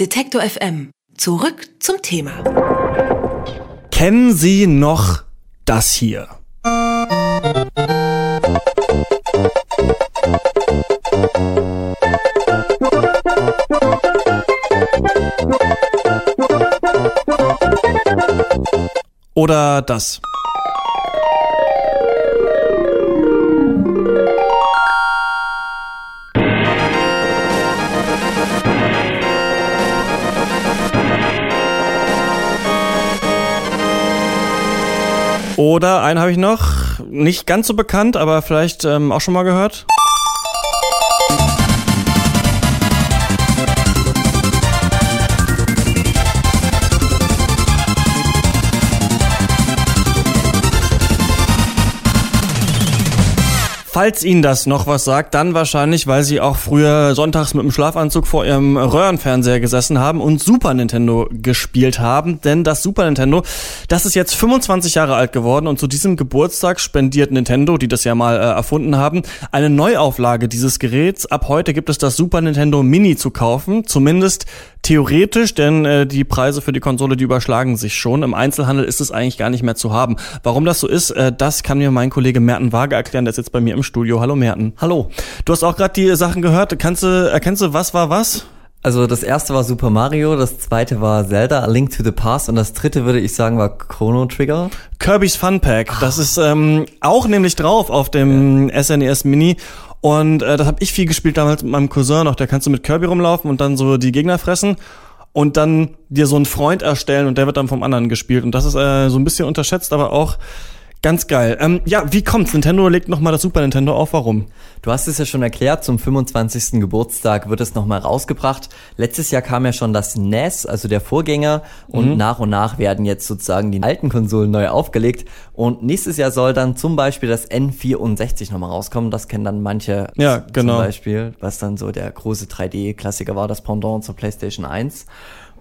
Detektor FM. Zurück zum Thema. Kennen Sie noch das hier? Oder das. Oder einen habe ich noch, nicht ganz so bekannt, aber vielleicht ähm, auch schon mal gehört. Falls Ihnen das noch was sagt, dann wahrscheinlich, weil Sie auch früher sonntags mit dem Schlafanzug vor Ihrem Röhrenfernseher gesessen haben und Super Nintendo gespielt haben. Denn das Super Nintendo, das ist jetzt 25 Jahre alt geworden und zu diesem Geburtstag spendiert Nintendo, die das ja mal äh, erfunden haben, eine Neuauflage dieses Geräts. Ab heute gibt es das Super Nintendo Mini zu kaufen, zumindest theoretisch, denn äh, die Preise für die Konsole, die überschlagen sich schon. Im Einzelhandel ist es eigentlich gar nicht mehr zu haben. Warum das so ist, äh, das kann mir mein Kollege Merten Waage erklären, der ist jetzt bei mir im Studio. Hallo Merten. Hallo. Du hast auch gerade die Sachen gehört. Kannst du, erkennst du, was war was? Also das erste war Super Mario, das zweite war Zelda, A Link to the Past und das dritte würde ich sagen war Chrono Trigger. Kirby's Fun Pack. Das ist ähm, auch nämlich drauf auf dem ja. SNES Mini. Und äh, das habe ich viel gespielt damals mit meinem Cousin noch. Da kannst du mit Kirby rumlaufen und dann so die Gegner fressen und dann dir so einen Freund erstellen und der wird dann vom anderen gespielt. Und das ist äh, so ein bisschen unterschätzt, aber auch Ganz geil. Ähm, ja, wie kommt's? Nintendo legt nochmal das Super Nintendo auf. Warum? Du hast es ja schon erklärt, zum 25. Geburtstag wird es nochmal rausgebracht. Letztes Jahr kam ja schon das NES, also der Vorgänger, und mhm. nach und nach werden jetzt sozusagen die alten Konsolen neu aufgelegt. Und nächstes Jahr soll dann zum Beispiel das N64 nochmal rauskommen. Das kennen dann manche ja, genau. zum Beispiel, was dann so der große 3D-Klassiker war, das Pendant zur PlayStation 1.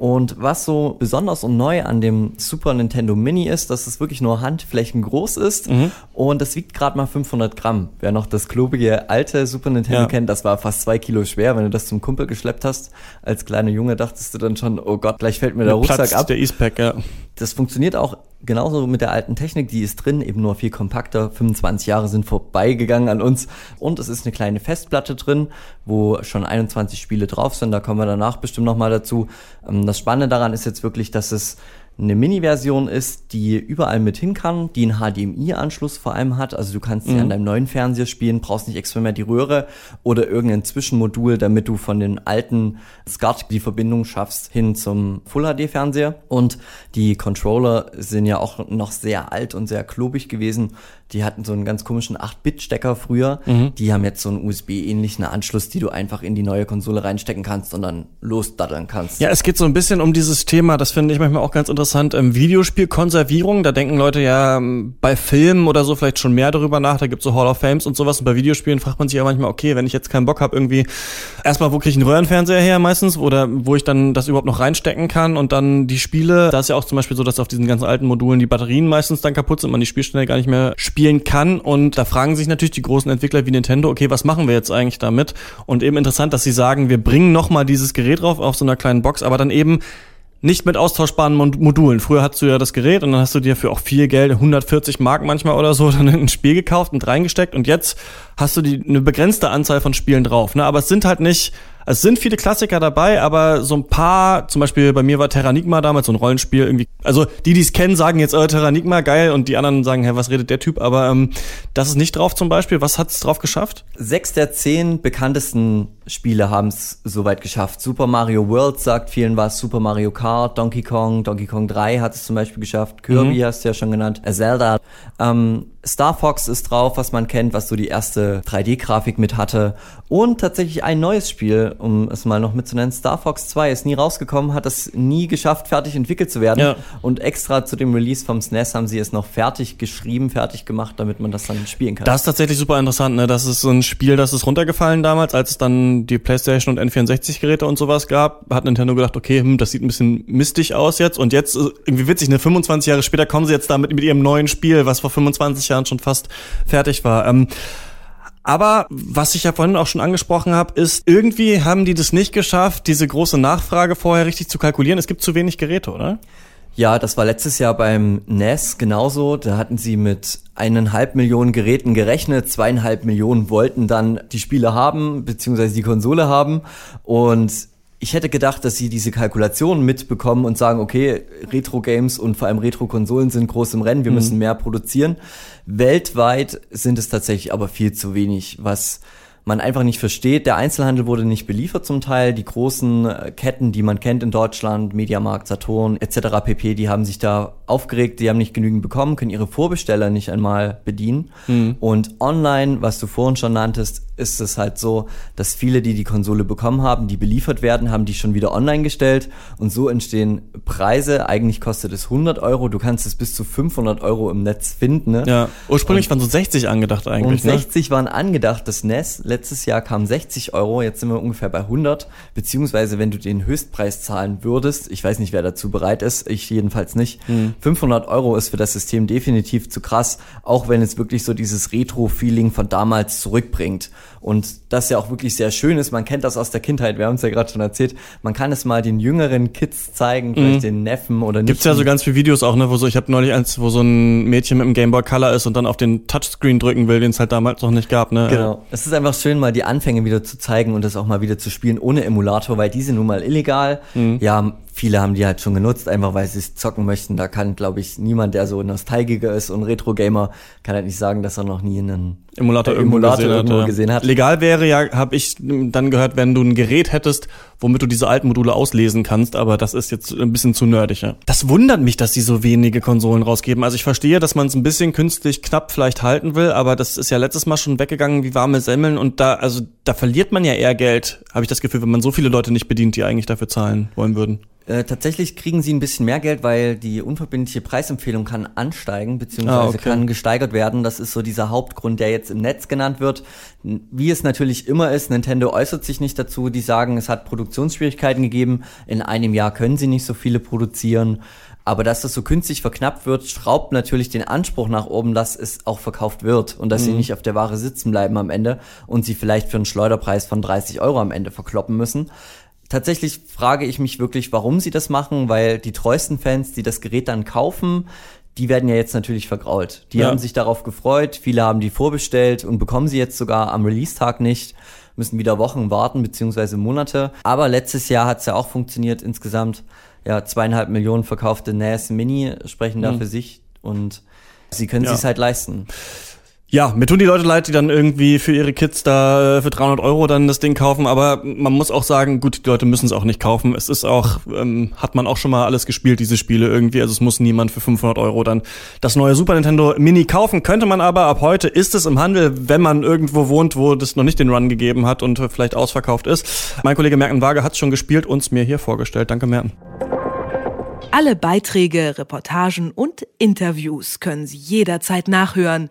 Und was so besonders und neu an dem Super Nintendo Mini ist, dass es wirklich nur Handflächen groß ist mhm. und es wiegt gerade mal 500 Gramm. Wer noch das klobige alte Super Nintendo ja. kennt, das war fast zwei Kilo schwer. Wenn du das zum Kumpel geschleppt hast, als kleiner Junge dachtest du dann schon, oh Gott, gleich fällt mir der Rucksack ab. Der Eastpack, ja. Das funktioniert auch genauso mit der alten Technik, die ist drin, eben nur viel kompakter. 25 Jahre sind vorbeigegangen an uns. Und es ist eine kleine Festplatte drin, wo schon 21 Spiele drauf sind. Da kommen wir danach bestimmt nochmal dazu. Ähm, das Spannende daran ist jetzt wirklich, dass es eine Mini-Version ist, die überall mit hin kann, die einen HDMI-Anschluss vor allem hat. Also du kannst sie mhm. an deinem neuen Fernseher spielen, brauchst nicht extra mehr die Röhre oder irgendein Zwischenmodul, damit du von den alten SCART die Verbindung schaffst hin zum Full-HD-Fernseher. Und die Controller sind ja auch noch sehr alt und sehr klobig gewesen. Die hatten so einen ganz komischen 8-Bit-Stecker früher. Mhm. Die haben jetzt so einen USB-ähnlichen Anschluss, die du einfach in die neue Konsole reinstecken kannst und dann losdattern kannst. Ja, es geht so ein bisschen um dieses Thema, das finde ich manchmal auch ganz interessant, ähm, Videospielkonservierung. Da denken Leute ja ähm, bei Filmen oder so vielleicht schon mehr darüber nach. Da gibt's so Hall of Fames und sowas. Und bei Videospielen fragt man sich ja manchmal, okay, wenn ich jetzt keinen Bock habe, irgendwie erstmal, wo kriege ich einen Röhrenfernseher her meistens oder wo ich dann das überhaupt noch reinstecken kann und dann die Spiele. Da ist ja auch zum Beispiel so, dass auf diesen ganzen alten Modulen die Batterien meistens dann kaputt sind, man die Spielstände gar nicht mehr spielt spielen kann. Und da fragen sich natürlich die großen Entwickler wie Nintendo, okay, was machen wir jetzt eigentlich damit? Und eben interessant, dass sie sagen, wir bringen nochmal dieses Gerät drauf auf so einer kleinen Box, aber dann eben nicht mit austauschbaren Modulen. Früher hattest du ja das Gerät und dann hast du dir für auch viel Geld, 140 Mark manchmal oder so, dann ein Spiel gekauft und reingesteckt und jetzt hast du die, eine begrenzte Anzahl von Spielen drauf. Ne? Aber es sind halt nicht, es sind viele Klassiker dabei, aber so ein paar, zum Beispiel bei mir war Terranigma damals so ein Rollenspiel irgendwie. Also die, die es kennen, sagen jetzt, oh, Terranigma, geil, und die anderen sagen, hä, was redet der Typ? Aber ähm, das ist nicht drauf zum Beispiel. Was hat es drauf geschafft? Sechs der zehn bekanntesten Spiele haben es soweit geschafft. Super Mario World sagt vielen was, Super Mario Kart, Donkey Kong, Donkey Kong 3 hat es zum Beispiel geschafft, Kirby mhm. hast du ja schon genannt, Zelda. Ähm, Star Fox ist drauf, was man kennt, was so die erste 3D-Grafik mit hatte. Und tatsächlich ein neues Spiel, um es mal noch mitzunennen. Star Fox 2 ist nie rausgekommen, hat es nie geschafft, fertig entwickelt zu werden. Ja. Und extra zu dem Release vom SNES haben sie es noch fertig geschrieben, fertig gemacht, damit man das dann spielen kann. Das ist tatsächlich super interessant, ne? Das ist so ein Spiel, das ist runtergefallen damals, als es dann die PlayStation und N64-Geräte und sowas gab. Hat Nintendo gedacht, okay, hm, das sieht ein bisschen mistig aus jetzt. Und jetzt, äh, irgendwie witzig, ne? 25 Jahre später kommen sie jetzt damit mit ihrem neuen Spiel, was vor 25 Jahren schon fast fertig war. Ähm, Aber was ich ja vorhin auch schon angesprochen habe, ist, irgendwie haben die das nicht geschafft, diese große Nachfrage vorher richtig zu kalkulieren. Es gibt zu wenig Geräte, oder? Ja, das war letztes Jahr beim NES genauso. Da hatten sie mit eineinhalb Millionen Geräten gerechnet. Zweieinhalb Millionen wollten dann die Spiele haben, beziehungsweise die Konsole haben. Und ich hätte gedacht, dass sie diese Kalkulationen mitbekommen und sagen, okay, Retro-Games und vor allem Retro-Konsolen sind groß im Rennen, wir mhm. müssen mehr produzieren. Weltweit sind es tatsächlich aber viel zu wenig, was man einfach nicht versteht. Der Einzelhandel wurde nicht beliefert zum Teil. Die großen äh, Ketten, die man kennt in Deutschland, Mediamarkt, Saturn etc. pp., die haben sich da aufgeregt, die haben nicht genügend bekommen, können ihre Vorbesteller nicht einmal bedienen. Mhm. Und online, was du vorhin schon nanntest, ist es halt so, dass viele, die die Konsole bekommen haben, die beliefert werden, haben die schon wieder online gestellt und so entstehen Preise. Eigentlich kostet es 100 Euro, du kannst es bis zu 500 Euro im Netz finden. Ne? Ja, ursprünglich und, waren so 60 angedacht eigentlich. Und 60 ne? waren angedacht, das NES. Letztes Jahr kam 60 Euro, jetzt sind wir ungefähr bei 100. Beziehungsweise, wenn du den Höchstpreis zahlen würdest, ich weiß nicht, wer dazu bereit ist, ich jedenfalls nicht, hm. 500 Euro ist für das System definitiv zu krass, auch wenn es wirklich so dieses Retro-Feeling von damals zurückbringt. Und das ja auch wirklich sehr schön ist. Man kennt das aus der Kindheit, wir haben es ja gerade schon erzählt. Man kann es mal den jüngeren Kids zeigen, vielleicht mhm. den Neffen oder nicht. Gibt's ja so ganz viele Videos auch, ne, wo so, ich habe neulich eins, wo so ein Mädchen mit einem Gameboy Color ist und dann auf den Touchscreen drücken will, den es halt damals noch nicht gab, ne? Genau. Es ist einfach schön, mal die Anfänge wieder zu zeigen und das auch mal wieder zu spielen ohne Emulator, weil die sind nun mal illegal. Mhm. Ja, viele haben die halt schon genutzt, einfach weil sie es zocken möchten. Da kann, glaube ich, niemand, der so nostalgiger ist und Retro-Gamer, kann halt nicht sagen, dass er noch nie einen Emulator, irgendwo, Emulator gesehen, irgendwo hat, gesehen, hat, Legal wäre ja, habe ich dann gehört, wenn du ein Gerät hättest, womit du diese alten Module auslesen kannst, aber das ist jetzt ein bisschen zu nerdig. Ja. Das wundert mich, dass die so wenige Konsolen rausgeben. Also ich verstehe, dass man es ein bisschen künstlich knapp vielleicht halten will, aber das ist ja letztes Mal schon weggegangen wie warme Semmeln und da, also da verliert man ja eher Geld, habe ich das Gefühl, wenn man so viele Leute nicht bedient, die eigentlich dafür zahlen wollen würden. Äh, tatsächlich kriegen sie ein bisschen mehr Geld, weil die unverbindliche Preisempfehlung kann ansteigen, beziehungsweise ah, okay. kann gesteigert werden. Das ist so dieser Hauptgrund, der jetzt im Netz genannt wird. Wie es natürlich immer ist, Nintendo äußert sich nicht dazu. Die sagen, es hat Produktionsschwierigkeiten gegeben. In einem Jahr können sie nicht so viele produzieren. Aber dass das so künstlich verknappt wird, schraubt natürlich den Anspruch nach oben, dass es auch verkauft wird und dass mhm. sie nicht auf der Ware sitzen bleiben am Ende und sie vielleicht für einen Schleuderpreis von 30 Euro am Ende verkloppen müssen tatsächlich frage ich mich wirklich, warum sie das machen, weil die treuesten Fans, die das Gerät dann kaufen, die werden ja jetzt natürlich vergrault. Die ja. haben sich darauf gefreut, viele haben die vorbestellt und bekommen sie jetzt sogar am Release-Tag nicht, müssen wieder Wochen warten, beziehungsweise Monate. Aber letztes Jahr hat es ja auch funktioniert insgesamt. Ja, zweieinhalb Millionen verkaufte NAS Mini sprechen da mhm. für sich und sie können ja. sich halt leisten. Ja, mir tun die Leute leid, die dann irgendwie für ihre Kids da äh, für 300 Euro dann das Ding kaufen, aber man muss auch sagen, gut, die Leute müssen es auch nicht kaufen. Es ist auch, ähm, hat man auch schon mal alles gespielt, diese Spiele irgendwie, also es muss niemand für 500 Euro dann das neue Super Nintendo Mini kaufen. Könnte man aber, ab heute ist es im Handel, wenn man irgendwo wohnt, wo das noch nicht den Run gegeben hat und vielleicht ausverkauft ist. Mein Kollege Merken Waage hat schon gespielt, uns mir hier vorgestellt. Danke, Merken. Alle Beiträge, Reportagen und Interviews können Sie jederzeit nachhören